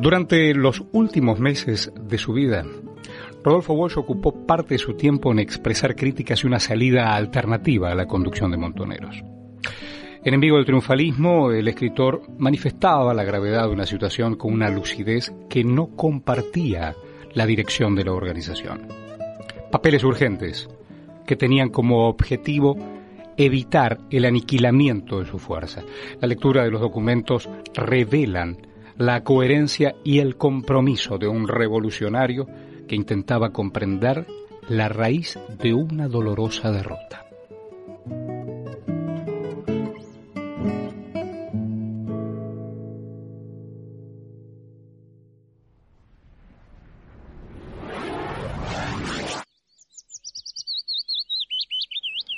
Durante los últimos meses de su vida, Rodolfo Walsh ocupó parte de su tiempo en expresar críticas y una salida alternativa a la conducción de Montoneros. Enemigo del triunfalismo, el escritor manifestaba la gravedad de una situación con una lucidez que no compartía la dirección de la organización. Papeles urgentes que tenían como objetivo evitar el aniquilamiento de su fuerza. La lectura de los documentos revelan la coherencia y el compromiso de un revolucionario que intentaba comprender la raíz de una dolorosa derrota.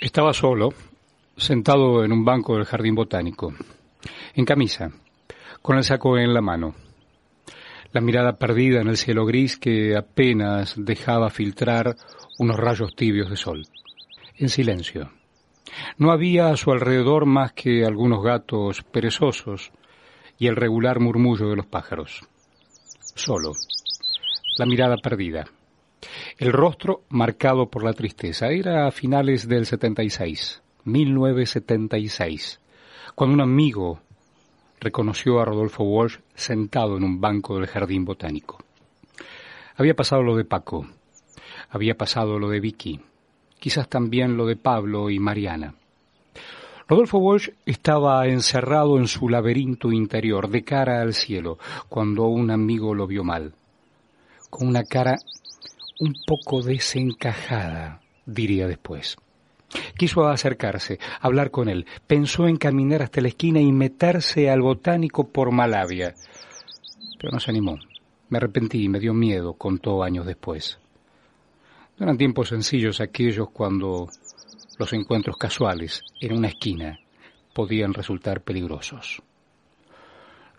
Estaba solo, sentado en un banco del jardín botánico, en camisa, con el saco en la mano, la mirada perdida en el cielo gris que apenas dejaba filtrar unos rayos tibios de sol. En silencio. No había a su alrededor más que algunos gatos perezosos y el regular murmullo de los pájaros. Solo. La mirada perdida. El rostro marcado por la tristeza. Era a finales del 76, 1976, cuando un amigo reconoció a Rodolfo Walsh sentado en un banco del jardín botánico. Había pasado lo de Paco, había pasado lo de Vicky, quizás también lo de Pablo y Mariana. Rodolfo Walsh estaba encerrado en su laberinto interior, de cara al cielo, cuando un amigo lo vio mal, con una cara un poco desencajada, diría después. Quiso acercarse, hablar con él. Pensó en caminar hasta la esquina y meterse al botánico por Malavia. Pero no se animó. Me arrepentí y me dio miedo, contó años después. No eran tiempos sencillos aquellos cuando los encuentros casuales en una esquina podían resultar peligrosos.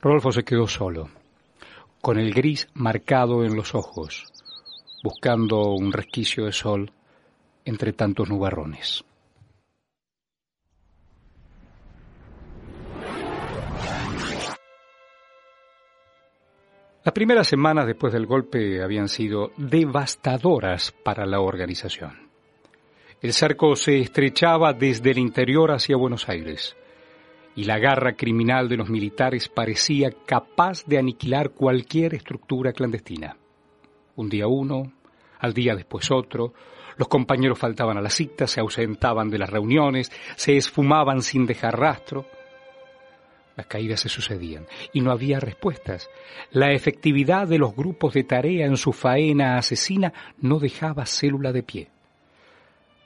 Rodolfo se quedó solo, con el gris marcado en los ojos, buscando un resquicio de sol entre tantos nubarrones. Las primeras semanas después del golpe habían sido devastadoras para la organización. El cerco se estrechaba desde el interior hacia Buenos Aires y la garra criminal de los militares parecía capaz de aniquilar cualquier estructura clandestina. Un día uno, al día después otro, los compañeros faltaban a la cita, se ausentaban de las reuniones, se esfumaban sin dejar rastro. Las caídas se sucedían y no había respuestas. La efectividad de los grupos de tarea en su faena asesina no dejaba célula de pie.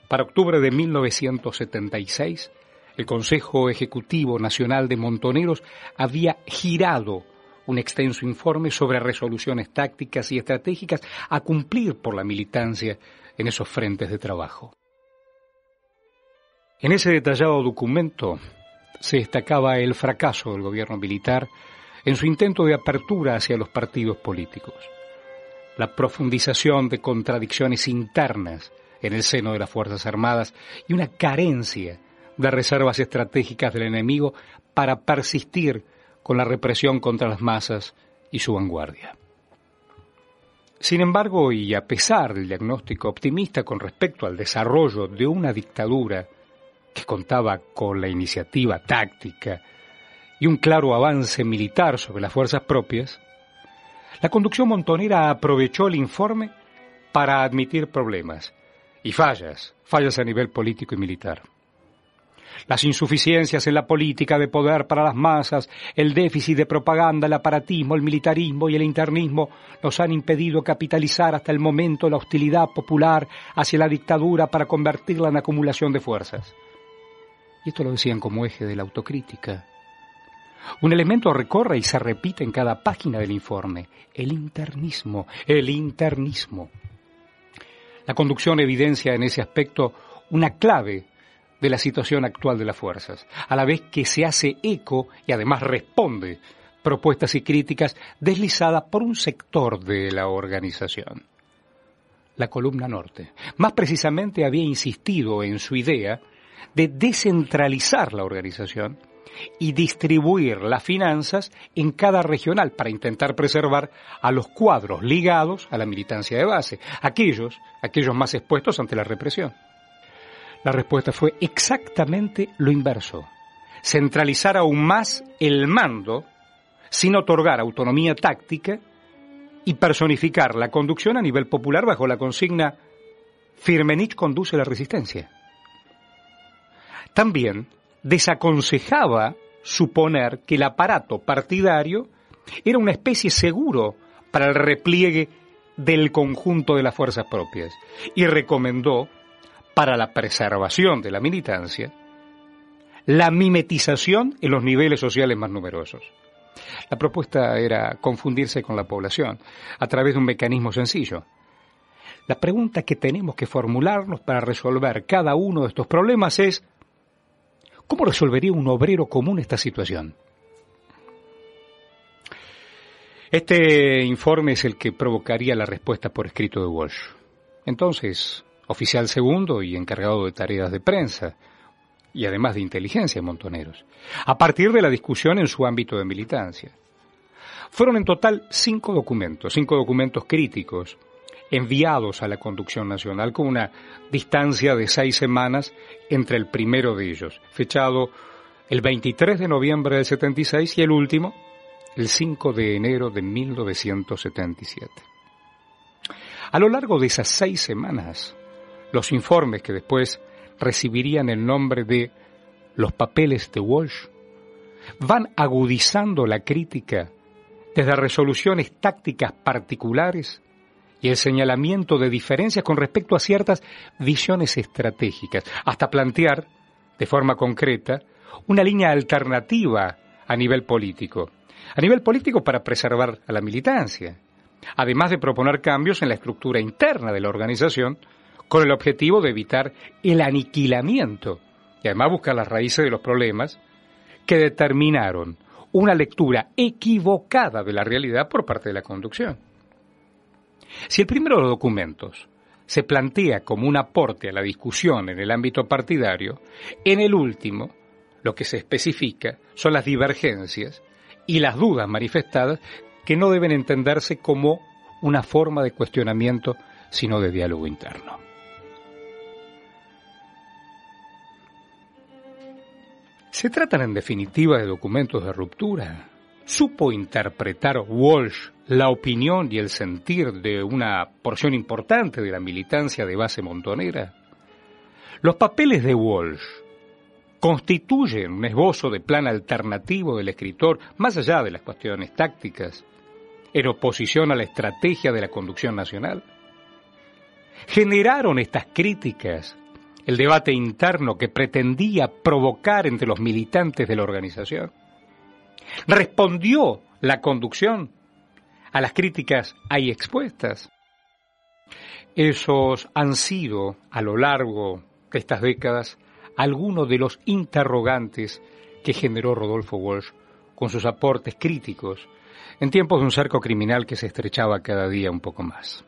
Para octubre de 1976, el Consejo Ejecutivo Nacional de Montoneros había girado un extenso informe sobre resoluciones tácticas y estratégicas a cumplir por la militancia en esos frentes de trabajo. En ese detallado documento se destacaba el fracaso del gobierno militar en su intento de apertura hacia los partidos políticos, la profundización de contradicciones internas en el seno de las Fuerzas Armadas y una carencia de reservas estratégicas del enemigo para persistir con la represión contra las masas y su vanguardia. Sin embargo, y a pesar del diagnóstico optimista con respecto al desarrollo de una dictadura que contaba con la iniciativa táctica y un claro avance militar sobre las fuerzas propias, la conducción montonera aprovechó el informe para admitir problemas y fallas, fallas a nivel político y militar. Las insuficiencias en la política de poder para las masas, el déficit de propaganda, el aparatismo, el militarismo y el internismo nos han impedido capitalizar hasta el momento la hostilidad popular hacia la dictadura para convertirla en acumulación de fuerzas. Y esto lo decían como eje de la autocrítica. Un elemento recorre y se repite en cada página del informe, el internismo, el internismo. La conducción evidencia en ese aspecto una clave de la situación actual de las fuerzas, a la vez que se hace eco y además responde propuestas y críticas deslizadas por un sector de la organización. La columna norte. Más precisamente había insistido en su idea de descentralizar la organización y distribuir las finanzas en cada regional para intentar preservar a los cuadros ligados a la militancia de base, aquellos, aquellos más expuestos ante la represión. La respuesta fue exactamente lo inverso, centralizar aún más el mando sin otorgar autonomía táctica y personificar la conducción a nivel popular bajo la consigna Firmenich conduce la resistencia. También desaconsejaba suponer que el aparato partidario era una especie seguro para el repliegue del conjunto de las fuerzas propias y recomendó, para la preservación de la militancia, la mimetización en los niveles sociales más numerosos. La propuesta era confundirse con la población a través de un mecanismo sencillo. La pregunta que tenemos que formularnos para resolver cada uno de estos problemas es ¿cómo resolvería un obrero común esta situación? Este informe es el que provocaría la respuesta por escrito de Walsh. Entonces, oficial segundo y encargado de tareas de prensa, y además de inteligencia Montoneros, a partir de la discusión en su ámbito de militancia. Fueron en total cinco documentos, cinco documentos críticos, enviados a la conducción nacional con una distancia de seis semanas entre el primero de ellos, fechado el 23 de noviembre del 76 y el último, el 5 de enero de 1977. A lo largo de esas seis semanas, los informes que después recibirían el nombre de los papeles de Walsh, van agudizando la crítica desde resoluciones tácticas particulares y el señalamiento de diferencias con respecto a ciertas visiones estratégicas, hasta plantear, de forma concreta, una línea alternativa a nivel político. A nivel político para preservar a la militancia, además de proponer cambios en la estructura interna de la organización con el objetivo de evitar el aniquilamiento y además buscar las raíces de los problemas que determinaron una lectura equivocada de la realidad por parte de la conducción. Si el primero de los documentos se plantea como un aporte a la discusión en el ámbito partidario, en el último lo que se especifica son las divergencias y las dudas manifestadas que no deben entenderse como una forma de cuestionamiento, sino de diálogo interno. Se tratan en definitiva de documentos de ruptura. ¿Supo interpretar Walsh la opinión y el sentir de una porción importante de la militancia de base montonera? Los papeles de Walsh constituyen un esbozo de plan alternativo del escritor, más allá de las cuestiones tácticas, en oposición a la estrategia de la conducción nacional. Generaron estas críticas el debate interno que pretendía provocar entre los militantes de la organización. Respondió la conducción a las críticas ahí expuestas. Esos han sido, a lo largo de estas décadas, algunos de los interrogantes que generó Rodolfo Walsh con sus aportes críticos en tiempos de un cerco criminal que se estrechaba cada día un poco más.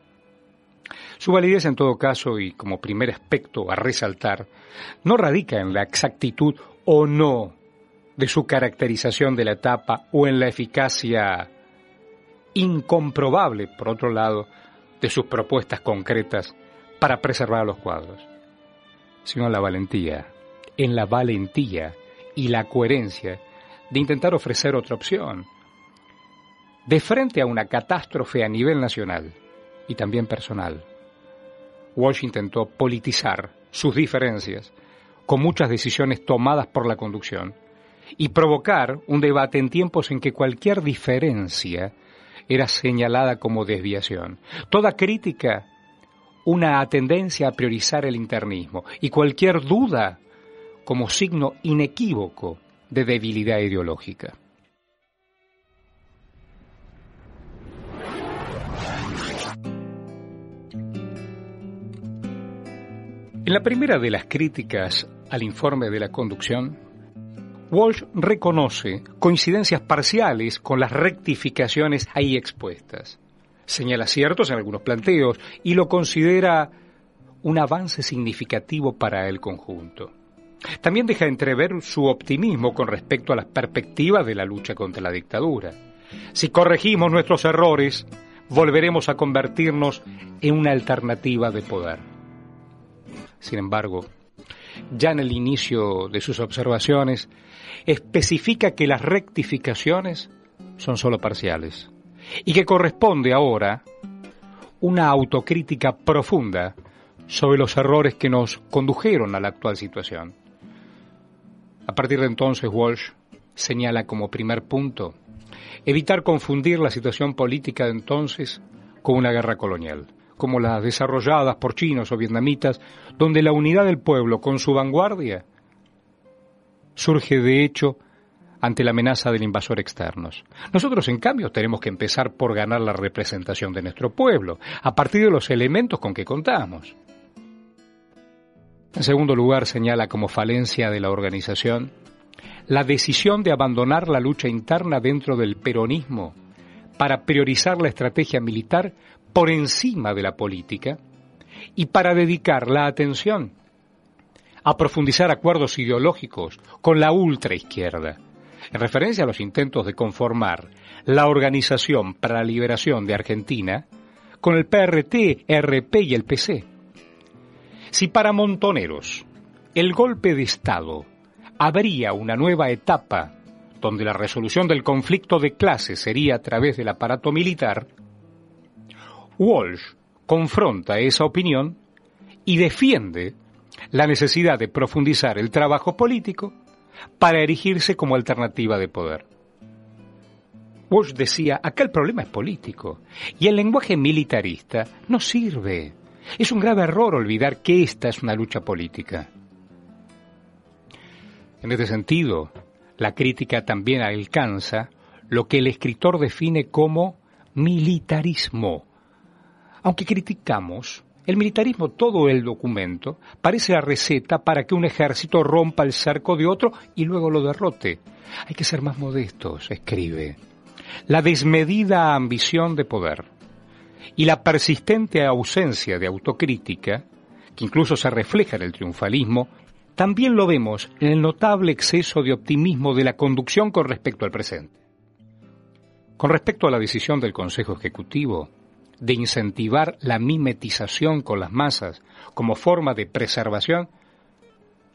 Su validez, en todo caso, y como primer aspecto a resaltar, no radica en la exactitud o no de su caracterización de la etapa o en la eficacia incomprobable, por otro lado, de sus propuestas concretas para preservar los cuadros, sino en la valentía, en la valentía y la coherencia de intentar ofrecer otra opción, de frente a una catástrofe a nivel nacional y también personal, Walsh intentó politizar sus diferencias con muchas decisiones tomadas por la conducción y provocar un debate en tiempos en que cualquier diferencia era señalada como desviación. Toda crítica, una tendencia a priorizar el internismo y cualquier duda como signo inequívoco de debilidad ideológica. En la primera de las críticas al informe de la conducción, Walsh reconoce coincidencias parciales con las rectificaciones ahí expuestas. Señala ciertos en algunos planteos y lo considera un avance significativo para el conjunto. También deja entrever su optimismo con respecto a las perspectivas de la lucha contra la dictadura. Si corregimos nuestros errores, volveremos a convertirnos en una alternativa de poder. Sin embargo, ya en el inicio de sus observaciones, especifica que las rectificaciones son solo parciales y que corresponde ahora una autocrítica profunda sobre los errores que nos condujeron a la actual situación. A partir de entonces, Walsh señala como primer punto evitar confundir la situación política de entonces con una guerra colonial, como las desarrolladas por chinos o vietnamitas, donde la unidad del pueblo con su vanguardia surge de hecho ante la amenaza del invasor externos. Nosotros, en cambio, tenemos que empezar por ganar la representación de nuestro pueblo, a partir de los elementos con que contamos. En segundo lugar, señala como falencia de la organización la decisión de abandonar la lucha interna dentro del peronismo para priorizar la estrategia militar por encima de la política y para dedicar la atención a profundizar acuerdos ideológicos con la ultraizquierda, en referencia a los intentos de conformar la Organización para la Liberación de Argentina con el PRT, RP y el PC. Si para Montoneros el golpe de Estado habría una nueva etapa donde la resolución del conflicto de clase sería a través del aparato militar, Walsh confronta esa opinión y defiende la necesidad de profundizar el trabajo político para erigirse como alternativa de poder. Walsh decía, acá el problema es político y el lenguaje militarista no sirve. Es un grave error olvidar que esta es una lucha política. En este sentido, la crítica también alcanza lo que el escritor define como militarismo. Aunque criticamos el militarismo, todo el documento, parece la receta para que un ejército rompa el cerco de otro y luego lo derrote. Hay que ser más modestos, escribe. La desmedida ambición de poder y la persistente ausencia de autocrítica, que incluso se refleja en el triunfalismo, también lo vemos en el notable exceso de optimismo de la conducción con respecto al presente. Con respecto a la decisión del Consejo Ejecutivo, de incentivar la mimetización con las masas como forma de preservación,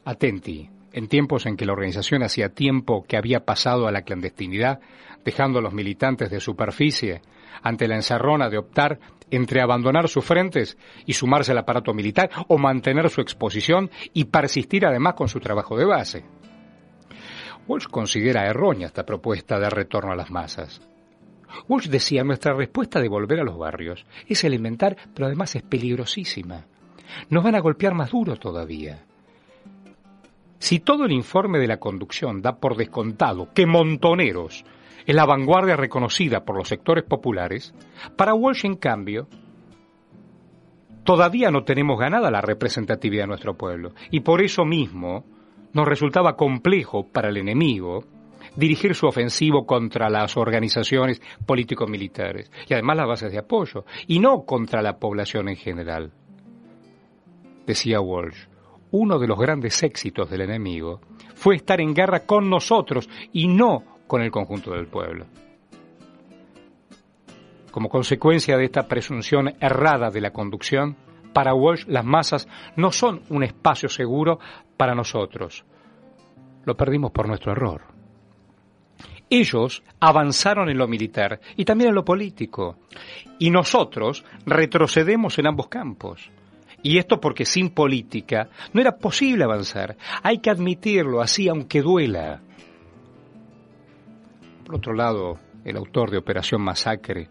atenti, en tiempos en que la organización hacía tiempo que había pasado a la clandestinidad, dejando a los militantes de superficie ante la encerrona de optar entre abandonar sus frentes y sumarse al aparato militar o mantener su exposición y persistir además con su trabajo de base. Walsh considera errónea esta propuesta de retorno a las masas. Walsh decía, nuestra respuesta de volver a los barrios es elemental, pero además es peligrosísima. Nos van a golpear más duro todavía. Si todo el informe de la conducción da por descontado que Montoneros es la vanguardia reconocida por los sectores populares, para Walsh, en cambio, todavía no tenemos ganada la representatividad de nuestro pueblo. Y por eso mismo nos resultaba complejo para el enemigo dirigir su ofensivo contra las organizaciones político-militares y además las bases de apoyo, y no contra la población en general. Decía Walsh, uno de los grandes éxitos del enemigo fue estar en guerra con nosotros y no con el conjunto del pueblo. Como consecuencia de esta presunción errada de la conducción, para Walsh las masas no son un espacio seguro para nosotros. Lo perdimos por nuestro error. Ellos avanzaron en lo militar y también en lo político. Y nosotros retrocedemos en ambos campos. Y esto porque sin política no era posible avanzar. Hay que admitirlo así, aunque duela. Por otro lado, el autor de Operación Masacre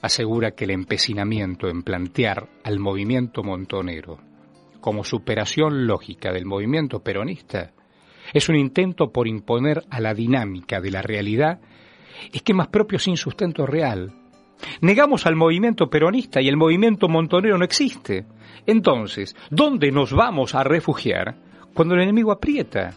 asegura que el empecinamiento en plantear al movimiento montonero como superación lógica del movimiento peronista es un intento por imponer a la dinámica de la realidad esquemas propios sin sustento real. Negamos al movimiento peronista y el movimiento montonero no existe. Entonces, ¿dónde nos vamos a refugiar cuando el enemigo aprieta?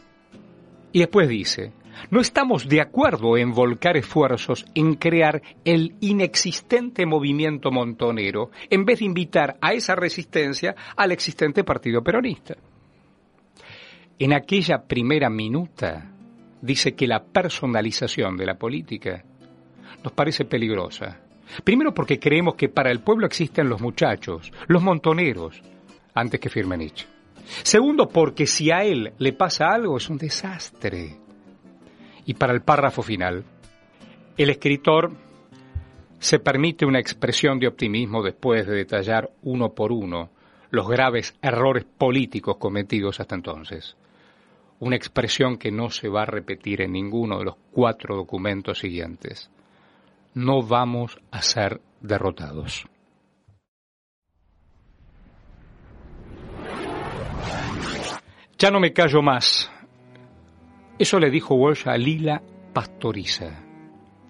Y después dice, no estamos de acuerdo en volcar esfuerzos en crear el inexistente movimiento montonero en vez de invitar a esa resistencia al existente partido peronista. En aquella primera minuta dice que la personalización de la política nos parece peligrosa. Primero porque creemos que para el pueblo existen los muchachos, los montoneros, antes que Firmenich. Segundo porque si a él le pasa algo es un desastre. Y para el párrafo final, el escritor se permite una expresión de optimismo después de detallar uno por uno los graves errores políticos cometidos hasta entonces. Una expresión que no se va a repetir en ninguno de los cuatro documentos siguientes. No vamos a ser derrotados. Ya no me callo más. Eso le dijo Walsh a Lila Pastoriza.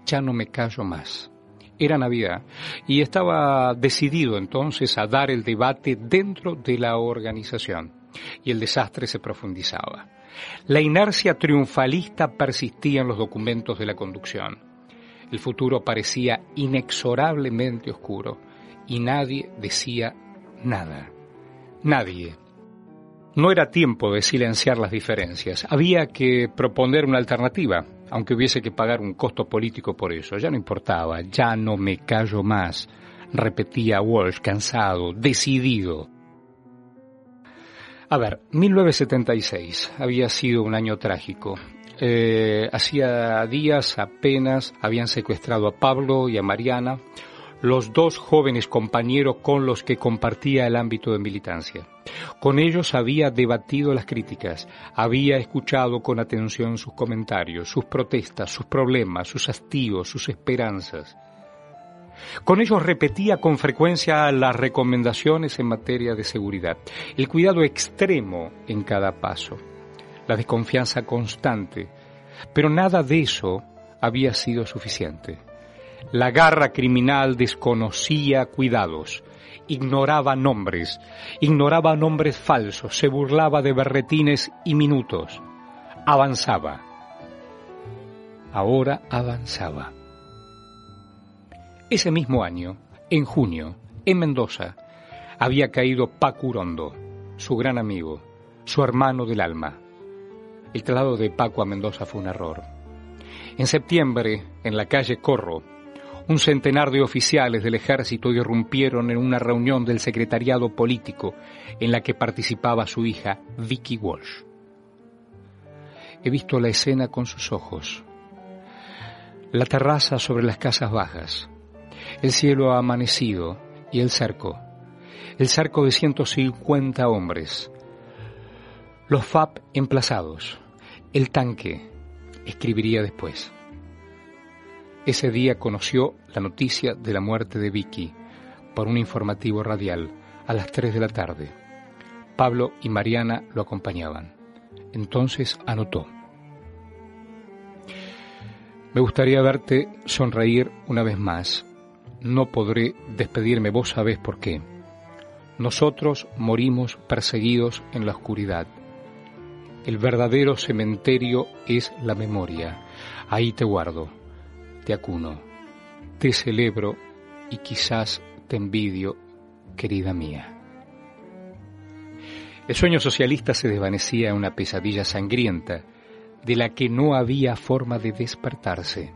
Ya no me callo más. Era Navidad y estaba decidido entonces a dar el debate dentro de la organización y el desastre se profundizaba. La inercia triunfalista persistía en los documentos de la conducción. El futuro parecía inexorablemente oscuro y nadie decía nada. Nadie no era tiempo de silenciar las diferencias. Había que proponer una alternativa, aunque hubiese que pagar un costo político por eso. Ya no importaba, ya no me callo más, repetía Walsh, cansado, decidido. A ver, 1976 había sido un año trágico. Eh, hacía días apenas habían secuestrado a Pablo y a Mariana, los dos jóvenes compañeros con los que compartía el ámbito de militancia. Con ellos había debatido las críticas, había escuchado con atención sus comentarios, sus protestas, sus problemas, sus hastíos, sus esperanzas. Con ellos repetía con frecuencia las recomendaciones en materia de seguridad, el cuidado extremo en cada paso, la desconfianza constante, pero nada de eso había sido suficiente. La garra criminal desconocía cuidados, ignoraba nombres, ignoraba nombres falsos, se burlaba de berretines y minutos. Avanzaba. Ahora avanzaba. Ese mismo año, en junio, en Mendoza, había caído Paco Urondo, su gran amigo, su hermano del alma. El traslado de Paco a Mendoza fue un error. En septiembre, en la calle Corro, un centenar de oficiales del ejército irrumpieron en una reunión del secretariado político en la que participaba su hija Vicky Walsh. He visto la escena con sus ojos. La terraza sobre las casas bajas, el cielo amanecido y el cerco. El cerco de 150 hombres. Los FAP emplazados. El tanque, escribiría después. Ese día conoció la noticia de la muerte de Vicky por un informativo radial a las 3 de la tarde. Pablo y Mariana lo acompañaban. Entonces anotó. Me gustaría verte sonreír una vez más. No podré despedirme, vos sabés por qué. Nosotros morimos perseguidos en la oscuridad. El verdadero cementerio es la memoria. Ahí te guardo te acuno, te celebro y quizás te envidio, querida mía. El sueño socialista se desvanecía en una pesadilla sangrienta de la que no había forma de despertarse.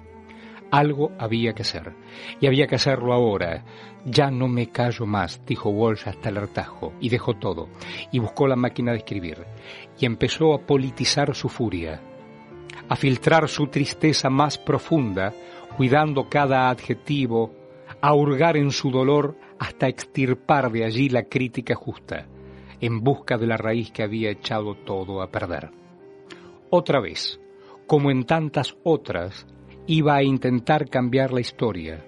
Algo había que hacer, y había que hacerlo ahora. Ya no me callo más, dijo Walsh hasta el hartajo, y dejó todo, y buscó la máquina de escribir, y empezó a politizar su furia, a filtrar su tristeza más profunda cuidando cada adjetivo, a hurgar en su dolor hasta extirpar de allí la crítica justa, en busca de la raíz que había echado todo a perder. Otra vez, como en tantas otras, iba a intentar cambiar la historia,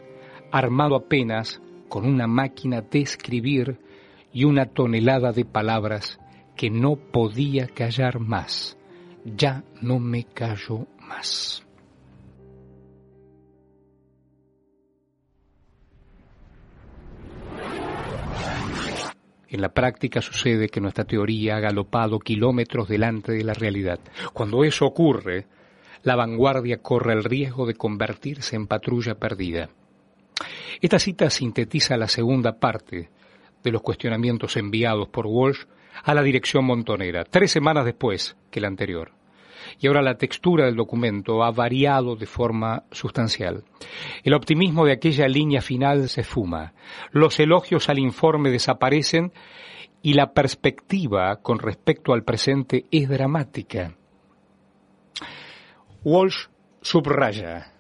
armado apenas con una máquina de escribir y una tonelada de palabras que no podía callar más. Ya no me callo más. En la práctica sucede que nuestra teoría ha galopado kilómetros delante de la realidad. Cuando eso ocurre, la vanguardia corre el riesgo de convertirse en patrulla perdida. Esta cita sintetiza la segunda parte de los cuestionamientos enviados por Walsh a la dirección montonera, tres semanas después que la anterior. Y ahora la textura del documento ha variado de forma sustancial. El optimismo de aquella línea final se fuma, los elogios al informe desaparecen y la perspectiva con respecto al presente es dramática. Walsh subraya,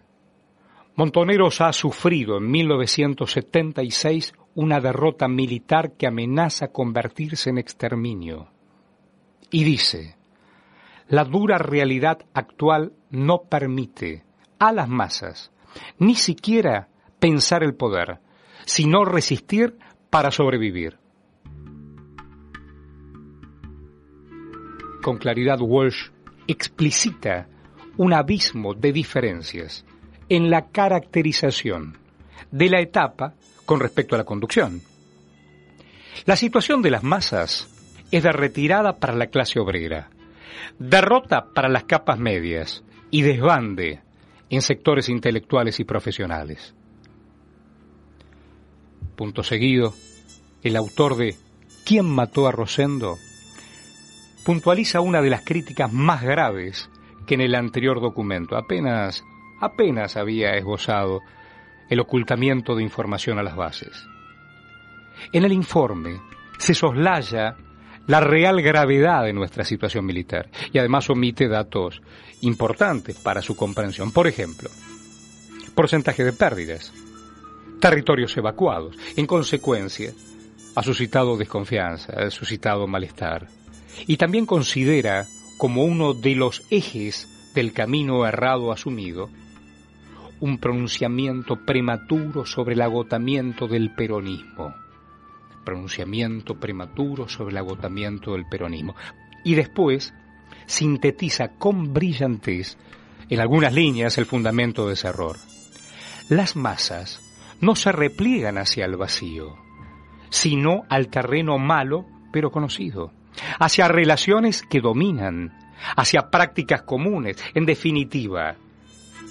Montoneros ha sufrido en 1976 una derrota militar que amenaza convertirse en exterminio. Y dice, la dura realidad actual no permite a las masas ni siquiera pensar el poder, sino resistir para sobrevivir. Con claridad Walsh explicita un abismo de diferencias en la caracterización de la etapa con respecto a la conducción. La situación de las masas es de retirada para la clase obrera, derrota para las capas medias y desbande en sectores intelectuales y profesionales. Punto seguido, el autor de ¿Quién mató a Rosendo? puntualiza una de las críticas más graves que en el anterior documento. Apenas apenas había esbozado el ocultamiento de información a las bases. En el informe se soslaya la real gravedad de nuestra situación militar y además omite datos importantes para su comprensión. Por ejemplo, porcentaje de pérdidas, territorios evacuados. En consecuencia, ha suscitado desconfianza, ha suscitado malestar. Y también considera como uno de los ejes del camino errado asumido un pronunciamiento prematuro sobre el agotamiento del peronismo. Pronunciamiento prematuro sobre el agotamiento del peronismo. Y después sintetiza con brillantez, en algunas líneas, el fundamento de ese error. Las masas no se repliegan hacia el vacío, sino al terreno malo pero conocido, hacia relaciones que dominan, hacia prácticas comunes, en definitiva,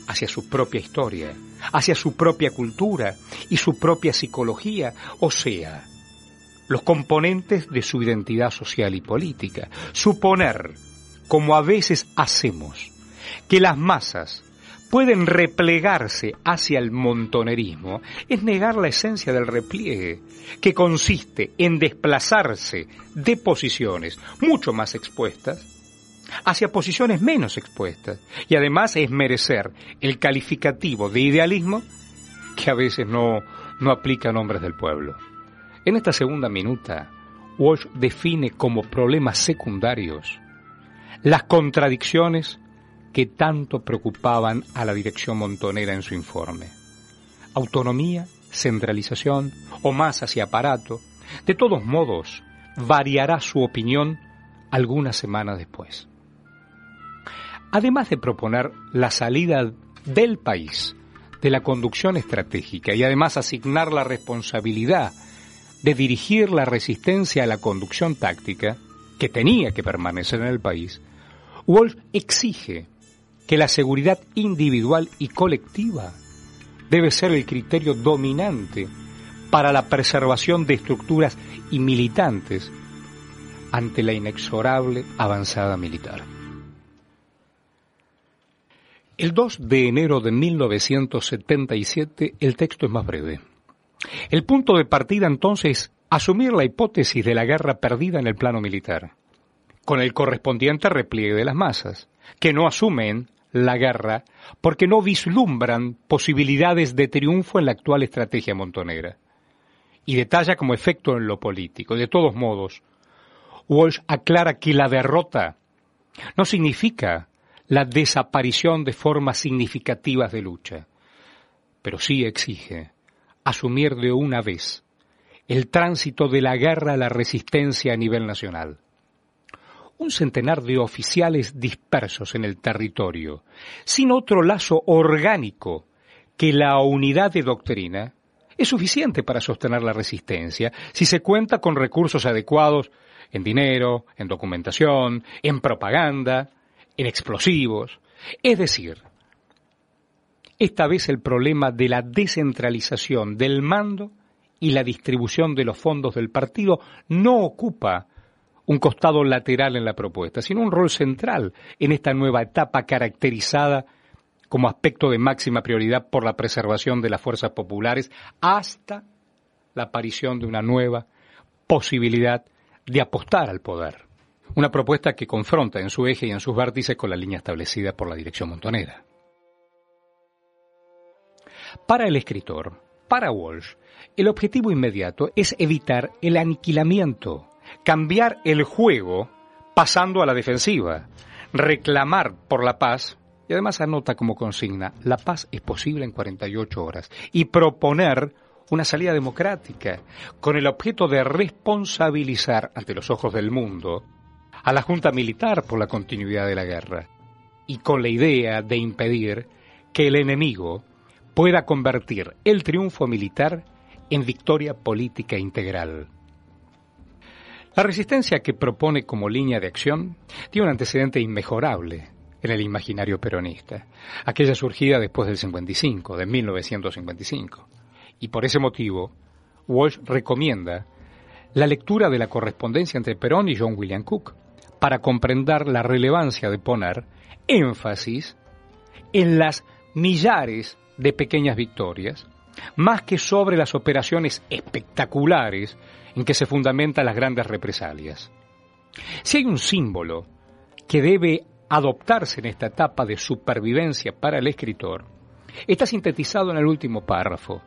hacia su propia historia, hacia su propia cultura y su propia psicología, o sea, los componentes de su identidad social y política. Suponer, como a veces hacemos, que las masas pueden replegarse hacia el montonerismo es negar la esencia del repliegue, que consiste en desplazarse de posiciones mucho más expuestas hacia posiciones menos expuestas y además es merecer el calificativo de idealismo que a veces no, no aplica a nombres del pueblo. En esta segunda minuta, Walsh define como problemas secundarios las contradicciones que tanto preocupaban a la dirección montonera en su informe. Autonomía, centralización o más hacia aparato, de todos modos, variará su opinión algunas semanas después además de proponer la salida del país de la conducción estratégica y además asignar la responsabilidad de dirigir la resistencia a la conducción táctica, que tenía que permanecer en el país, Wolf exige que la seguridad individual y colectiva debe ser el criterio dominante para la preservación de estructuras y militantes ante la inexorable avanzada militar. El 2 de enero de 1977 el texto es más breve. El punto de partida entonces es asumir la hipótesis de la guerra perdida en el plano militar, con el correspondiente repliegue de las masas, que no asumen la guerra porque no vislumbran posibilidades de triunfo en la actual estrategia montonera. Y detalla como efecto en lo político. De todos modos, Walsh aclara que la derrota no significa la desaparición de formas significativas de lucha, pero sí exige asumir de una vez el tránsito de la guerra a la resistencia a nivel nacional. Un centenar de oficiales dispersos en el territorio, sin otro lazo orgánico que la unidad de doctrina, es suficiente para sostener la resistencia si se cuenta con recursos adecuados en dinero, en documentación, en propaganda, en explosivos. Es decir, esta vez el problema de la descentralización del mando y la distribución de los fondos del partido no ocupa un costado lateral en la propuesta, sino un rol central en esta nueva etapa caracterizada como aspecto de máxima prioridad por la preservación de las fuerzas populares hasta la aparición de una nueva posibilidad de apostar al poder. Una propuesta que confronta en su eje y en sus vértices con la línea establecida por la dirección montonera. Para el escritor, para Walsh, el objetivo inmediato es evitar el aniquilamiento, cambiar el juego pasando a la defensiva, reclamar por la paz. Y además anota como consigna, la paz es posible en 48 horas. Y proponer una salida democrática con el objeto de responsabilizar ante los ojos del mundo a la Junta Militar por la continuidad de la guerra. Y con la idea de impedir que el enemigo pueda convertir el triunfo militar en victoria política integral. La resistencia que propone como línea de acción tiene un antecedente inmejorable en el imaginario peronista, aquella surgida después del 55, de 1955. Y por ese motivo, Walsh recomienda la lectura de la correspondencia entre Perón y John William Cook para comprender la relevancia de poner énfasis en las millares de pequeñas victorias, más que sobre las operaciones espectaculares en que se fundamentan las grandes represalias. Si hay un símbolo que debe adoptarse en esta etapa de supervivencia para el escritor, está sintetizado en el último párrafo.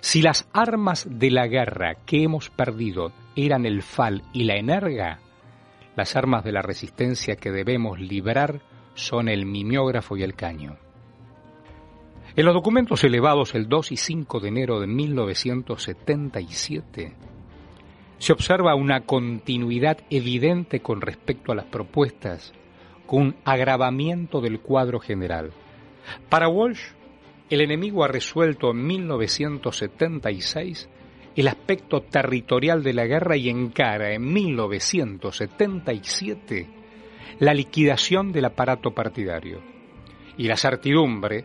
Si las armas de la guerra que hemos perdido eran el fal y la energa, las armas de la resistencia que debemos librar son el mimeógrafo y el caño. En los documentos elevados el 2 y 5 de enero de 1977, se observa una continuidad evidente con respecto a las propuestas con un agravamiento del cuadro general. Para Walsh, el enemigo ha resuelto en 1976 el aspecto territorial de la guerra y encara en 1977 la liquidación del aparato partidario y la certidumbre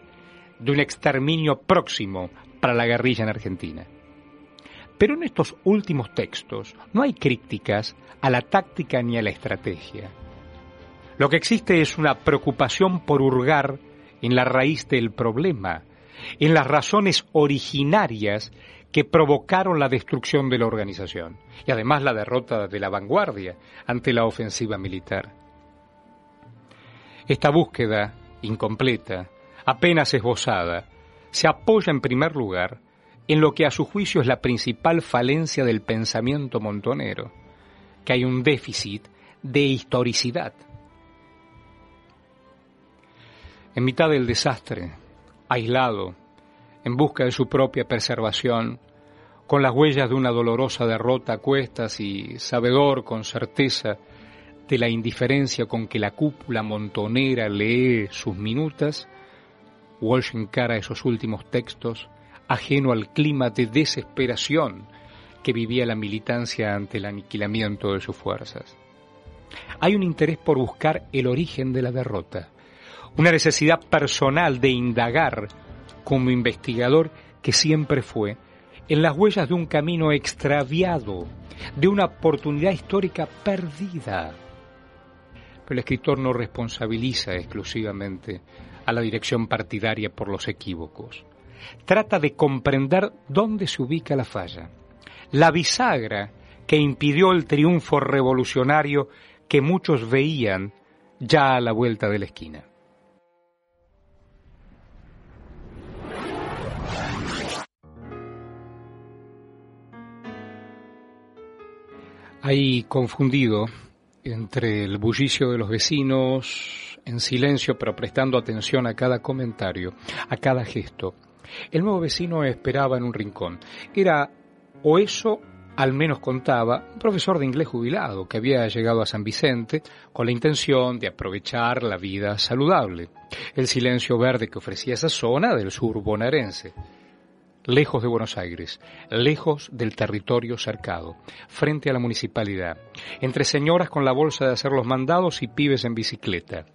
de un exterminio próximo para la guerrilla en Argentina. Pero en estos últimos textos no hay críticas a la táctica ni a la estrategia. Lo que existe es una preocupación por hurgar en la raíz del problema, en las razones originarias que provocaron la destrucción de la organización y además la derrota de la vanguardia ante la ofensiva militar. Esta búsqueda, incompleta, apenas esbozada, se apoya en primer lugar en lo que a su juicio es la principal falencia del pensamiento montonero, que hay un déficit de historicidad. En mitad del desastre, aislado, en busca de su propia preservación, con las huellas de una dolorosa derrota a cuestas y sabedor con certeza de la indiferencia con que la cúpula montonera lee sus minutas, Walsh encara esos últimos textos ajeno al clima de desesperación que vivía la militancia ante el aniquilamiento de sus fuerzas. Hay un interés por buscar el origen de la derrota, una necesidad personal de indagar como investigador que siempre fue en las huellas de un camino extraviado, de una oportunidad histórica perdida. Pero el escritor no responsabiliza exclusivamente a la dirección partidaria por los equívocos. Trata de comprender dónde se ubica la falla, la bisagra que impidió el triunfo revolucionario que muchos veían ya a la vuelta de la esquina. Hay confundido entre el bullicio de los vecinos, en silencio pero prestando atención a cada comentario, a cada gesto. El nuevo vecino esperaba en un rincón. Era, o eso al menos contaba, un profesor de inglés jubilado que había llegado a San Vicente con la intención de aprovechar la vida saludable, el silencio verde que ofrecía esa zona del sur bonaerense lejos de Buenos Aires, lejos del territorio cercado, frente a la municipalidad, entre señoras con la bolsa de hacer los mandados y pibes en bicicleta.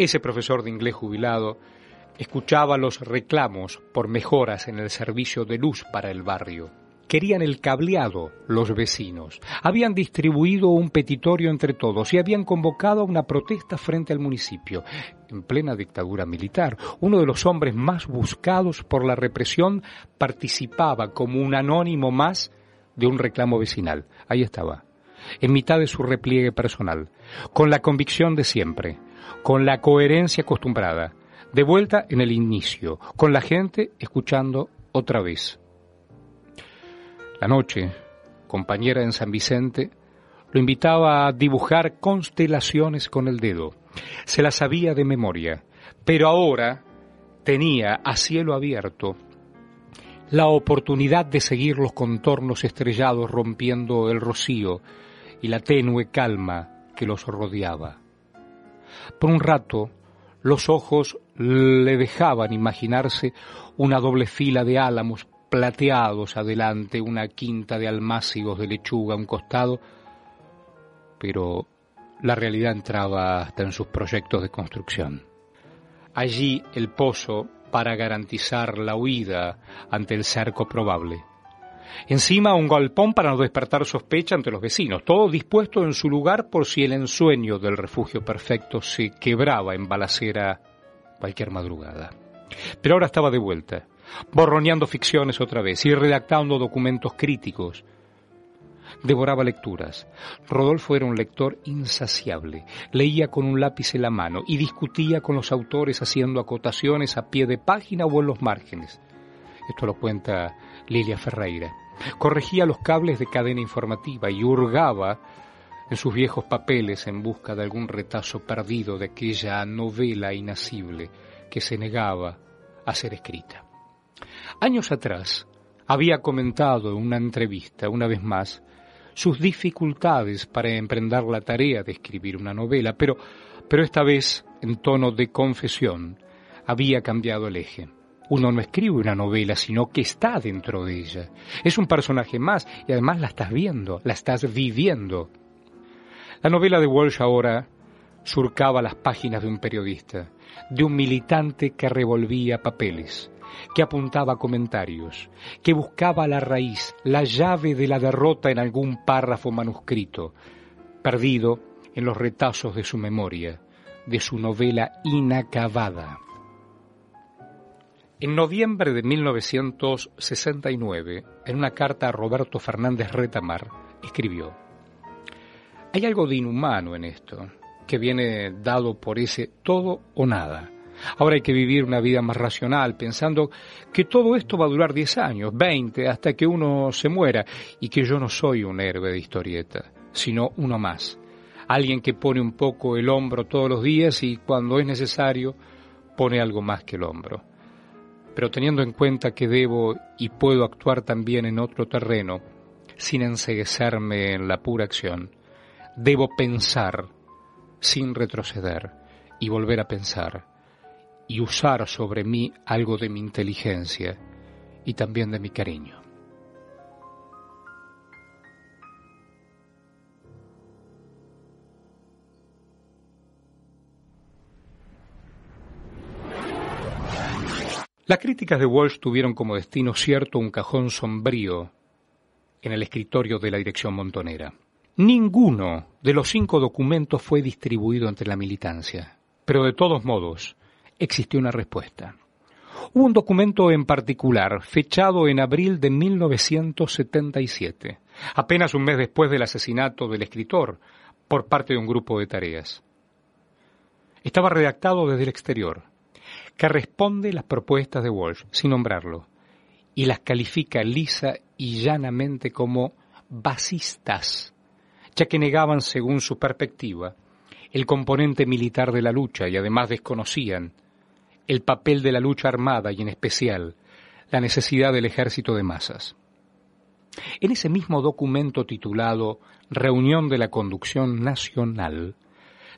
Ese profesor de inglés jubilado escuchaba los reclamos por mejoras en el servicio de luz para el barrio querían el cableado los vecinos. Habían distribuido un petitorio entre todos y habían convocado a una protesta frente al municipio. En plena dictadura militar, uno de los hombres más buscados por la represión participaba como un anónimo más de un reclamo vecinal. Ahí estaba, en mitad de su repliegue personal, con la convicción de siempre, con la coherencia acostumbrada, de vuelta en el inicio, con la gente escuchando otra vez. La noche, compañera en San Vicente, lo invitaba a dibujar constelaciones con el dedo. Se las sabía de memoria, pero ahora tenía a cielo abierto la oportunidad de seguir los contornos estrellados rompiendo el rocío y la tenue calma que los rodeaba. Por un rato, los ojos le dejaban imaginarse una doble fila de álamos plateados adelante, una quinta de almácigos de lechuga a un costado, pero la realidad entraba hasta en sus proyectos de construcción. Allí el pozo para garantizar la huida ante el cerco probable. Encima un galpón para no despertar sospecha ante los vecinos, todo dispuesto en su lugar por si el ensueño del refugio perfecto se quebraba en balacera cualquier madrugada. Pero ahora estaba de vuelta, borroneando ficciones otra vez y redactando documentos críticos. Devoraba lecturas. Rodolfo era un lector insaciable. Leía con un lápiz en la mano y discutía con los autores haciendo acotaciones a pie de página o en los márgenes. Esto lo cuenta Lilia Ferreira. Corregía los cables de cadena informativa y hurgaba en sus viejos papeles en busca de algún retazo perdido de aquella novela inacible que se negaba a ser escrita. Años atrás había comentado en una entrevista, una vez más, sus dificultades para emprender la tarea de escribir una novela, pero, pero esta vez, en tono de confesión, había cambiado el eje. Uno no escribe una novela, sino que está dentro de ella. Es un personaje más y además la estás viendo, la estás viviendo. La novela de Walsh ahora surcaba las páginas de un periodista, de un militante que revolvía papeles, que apuntaba comentarios, que buscaba la raíz, la llave de la derrota en algún párrafo manuscrito, perdido en los retazos de su memoria, de su novela inacabada. En noviembre de 1969, en una carta a Roberto Fernández Retamar, escribió, Hay algo de inhumano en esto, que viene dado por ese todo o nada. Ahora hay que vivir una vida más racional, pensando que todo esto va a durar 10 años, 20, hasta que uno se muera, y que yo no soy un héroe de historieta, sino uno más. Alguien que pone un poco el hombro todos los días y cuando es necesario pone algo más que el hombro pero teniendo en cuenta que debo y puedo actuar también en otro terreno, sin enseguecerme en la pura acción, debo pensar sin retroceder y volver a pensar y usar sobre mí algo de mi inteligencia y también de mi cariño. Las críticas de Walsh tuvieron como destino cierto un cajón sombrío en el escritorio de la dirección montonera. Ninguno de los cinco documentos fue distribuido entre la militancia, pero de todos modos existió una respuesta. Hubo un documento en particular, fechado en abril de 1977, apenas un mes después del asesinato del escritor por parte de un grupo de tareas. Estaba redactado desde el exterior que responde las propuestas de Walsh sin nombrarlo y las califica lisa y llanamente como basistas, ya que negaban, según su perspectiva, el componente militar de la lucha y además desconocían el papel de la lucha armada y en especial la necesidad del ejército de masas. En ese mismo documento titulado Reunión de la Conducción Nacional,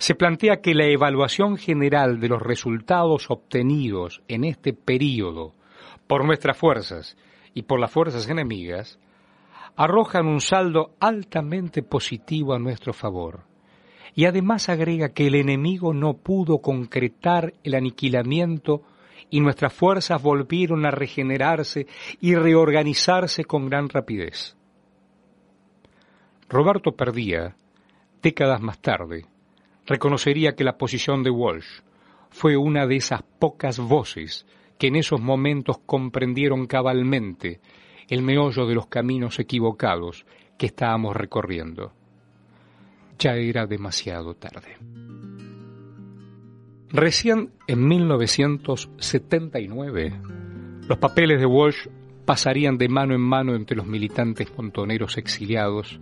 se plantea que la evaluación general de los resultados obtenidos en este período por nuestras fuerzas y por las fuerzas enemigas arrojan un saldo altamente positivo a nuestro favor. Y además agrega que el enemigo no pudo concretar el aniquilamiento y nuestras fuerzas volvieron a regenerarse y reorganizarse con gran rapidez. Roberto Perdía, décadas más tarde, reconocería que la posición de Walsh fue una de esas pocas voces que en esos momentos comprendieron cabalmente el meollo de los caminos equivocados que estábamos recorriendo. Ya era demasiado tarde. Recién en 1979, los papeles de Walsh pasarían de mano en mano entre los militantes montoneros exiliados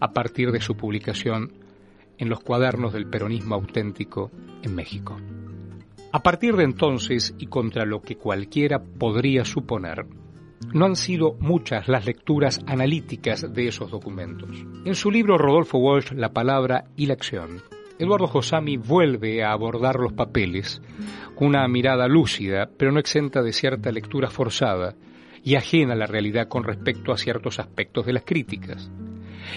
a partir de su publicación en los cuadernos del peronismo auténtico en México. A partir de entonces, y contra lo que cualquiera podría suponer, no han sido muchas las lecturas analíticas de esos documentos. En su libro Rodolfo Walsh, La palabra y la acción, Eduardo Josami vuelve a abordar los papeles con una mirada lúcida, pero no exenta de cierta lectura forzada y ajena a la realidad con respecto a ciertos aspectos de las críticas.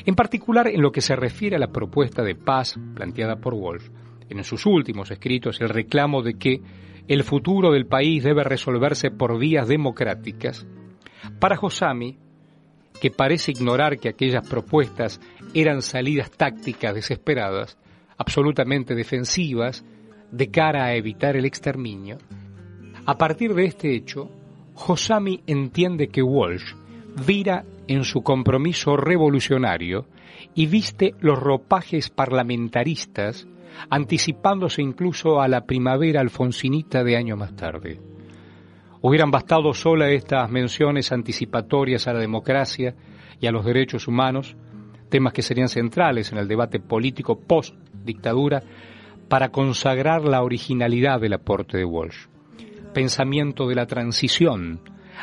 En particular en lo que se refiere a la propuesta de paz planteada por Walsh, en sus últimos escritos el reclamo de que el futuro del país debe resolverse por vías democráticas, para Josami, que parece ignorar que aquellas propuestas eran salidas tácticas desesperadas, absolutamente defensivas, de cara a evitar el exterminio, a partir de este hecho, Josami entiende que Walsh vira en su compromiso revolucionario y viste los ropajes parlamentaristas anticipándose incluso a la primavera alfonsinita de año más tarde. Hubieran bastado sola estas menciones anticipatorias a la democracia y a los derechos humanos, temas que serían centrales en el debate político post-dictadura, para consagrar la originalidad del aporte de Walsh. Pensamiento de la transición,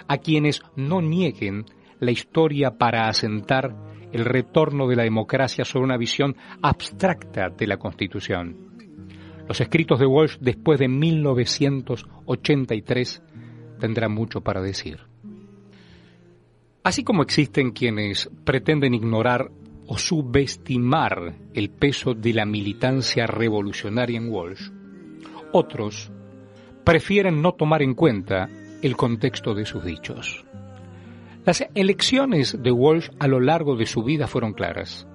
a quienes no nieguen la historia para asentar el retorno de la democracia sobre una visión abstracta de la Constitución. Los escritos de Walsh después de 1983 tendrán mucho para decir. Así como existen quienes pretenden ignorar o subestimar el peso de la militancia revolucionaria en Walsh, otros prefieren no tomar en cuenta el contexto de sus dichos. Las elecciones de Walsh a lo largo de su vida fueron claras.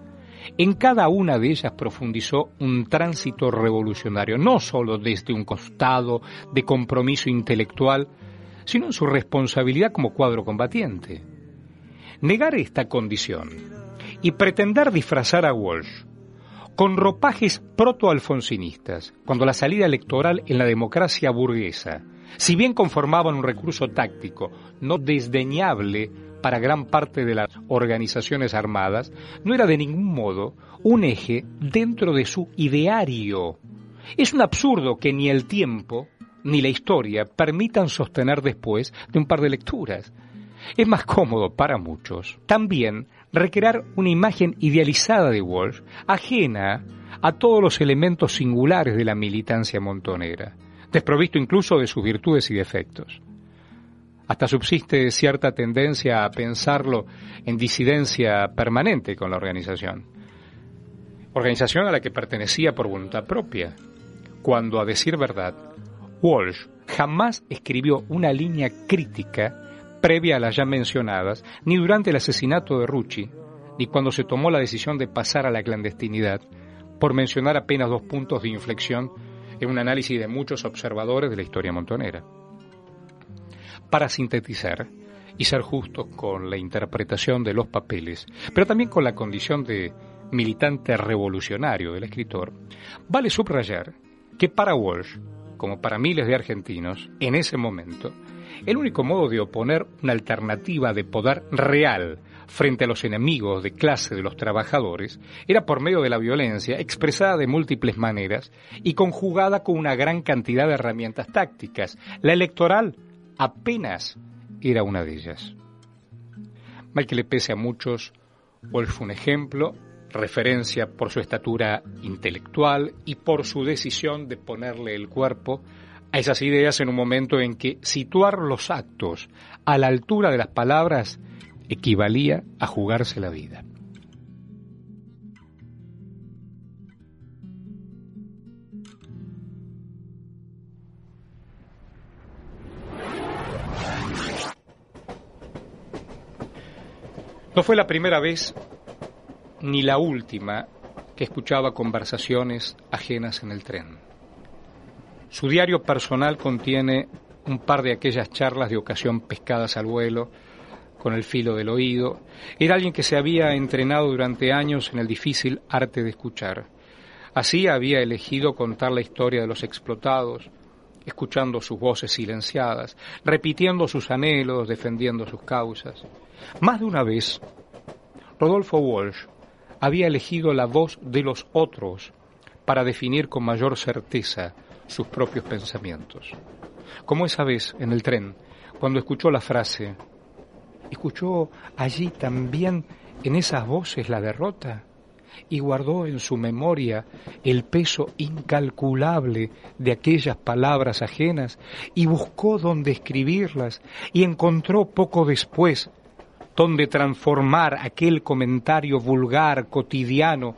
En cada una de ellas profundizó un tránsito revolucionario, no solo desde un costado de compromiso intelectual, sino en su responsabilidad como cuadro combatiente. Negar esta condición y pretender disfrazar a Walsh con ropajes proto-alfonsinistas, cuando la salida electoral en la democracia burguesa si bien conformaban un recurso táctico no desdeñable para gran parte de las organizaciones armadas, no era de ningún modo un eje dentro de su ideario. Es un absurdo que ni el tiempo ni la historia permitan sostener después de un par de lecturas. Es más cómodo para muchos también recrear una imagen idealizada de Walsh, ajena a todos los elementos singulares de la militancia montonera desprovisto incluso de sus virtudes y defectos. Hasta subsiste cierta tendencia a pensarlo en disidencia permanente con la organización. Organización a la que pertenecía por voluntad propia, cuando, a decir verdad, Walsh jamás escribió una línea crítica previa a las ya mencionadas, ni durante el asesinato de Rucci, ni cuando se tomó la decisión de pasar a la clandestinidad, por mencionar apenas dos puntos de inflexión en un análisis de muchos observadores de la historia montonera. Para sintetizar y ser justos con la interpretación de los papeles, pero también con la condición de militante revolucionario del escritor, vale subrayar que para Walsh, como para miles de argentinos, en ese momento, el único modo de oponer una alternativa de poder real frente a los enemigos de clase de los trabajadores era por medio de la violencia, expresada de múltiples maneras y conjugada con una gran cantidad de herramientas tácticas. La electoral apenas era una de ellas. Mal que le pese a muchos, Wolf fue un ejemplo, referencia por su estatura intelectual y por su decisión de ponerle el cuerpo a esas ideas en un momento en que situar los actos a la altura de las palabras equivalía a jugarse la vida. No fue la primera vez ni la última que escuchaba conversaciones ajenas en el tren. Su diario personal contiene un par de aquellas charlas de ocasión pescadas al vuelo, con el filo del oído. Era alguien que se había entrenado durante años en el difícil arte de escuchar. Así había elegido contar la historia de los explotados, escuchando sus voces silenciadas, repitiendo sus anhelos, defendiendo sus causas. Más de una vez, Rodolfo Walsh había elegido la voz de los otros para definir con mayor certeza sus propios pensamientos. Como esa vez en el tren, cuando escuchó la frase, ¿escuchó allí también en esas voces la derrota? y guardó en su memoria el peso incalculable de aquellas palabras ajenas y buscó dónde escribirlas y encontró poco después donde transformar aquel comentario vulgar, cotidiano,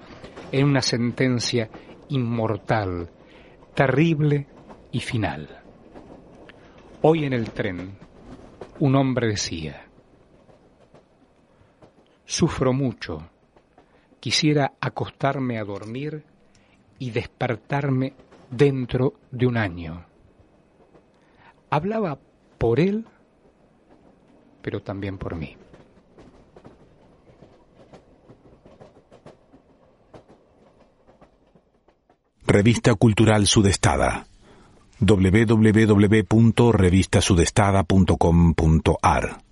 en una sentencia inmortal, terrible y final. Hoy en el tren, un hombre decía, sufro mucho, quisiera acostarme a dormir y despertarme dentro de un año. Hablaba por él, pero también por mí. Revista Cultural Sudestada. www.revistasudestada.com.ar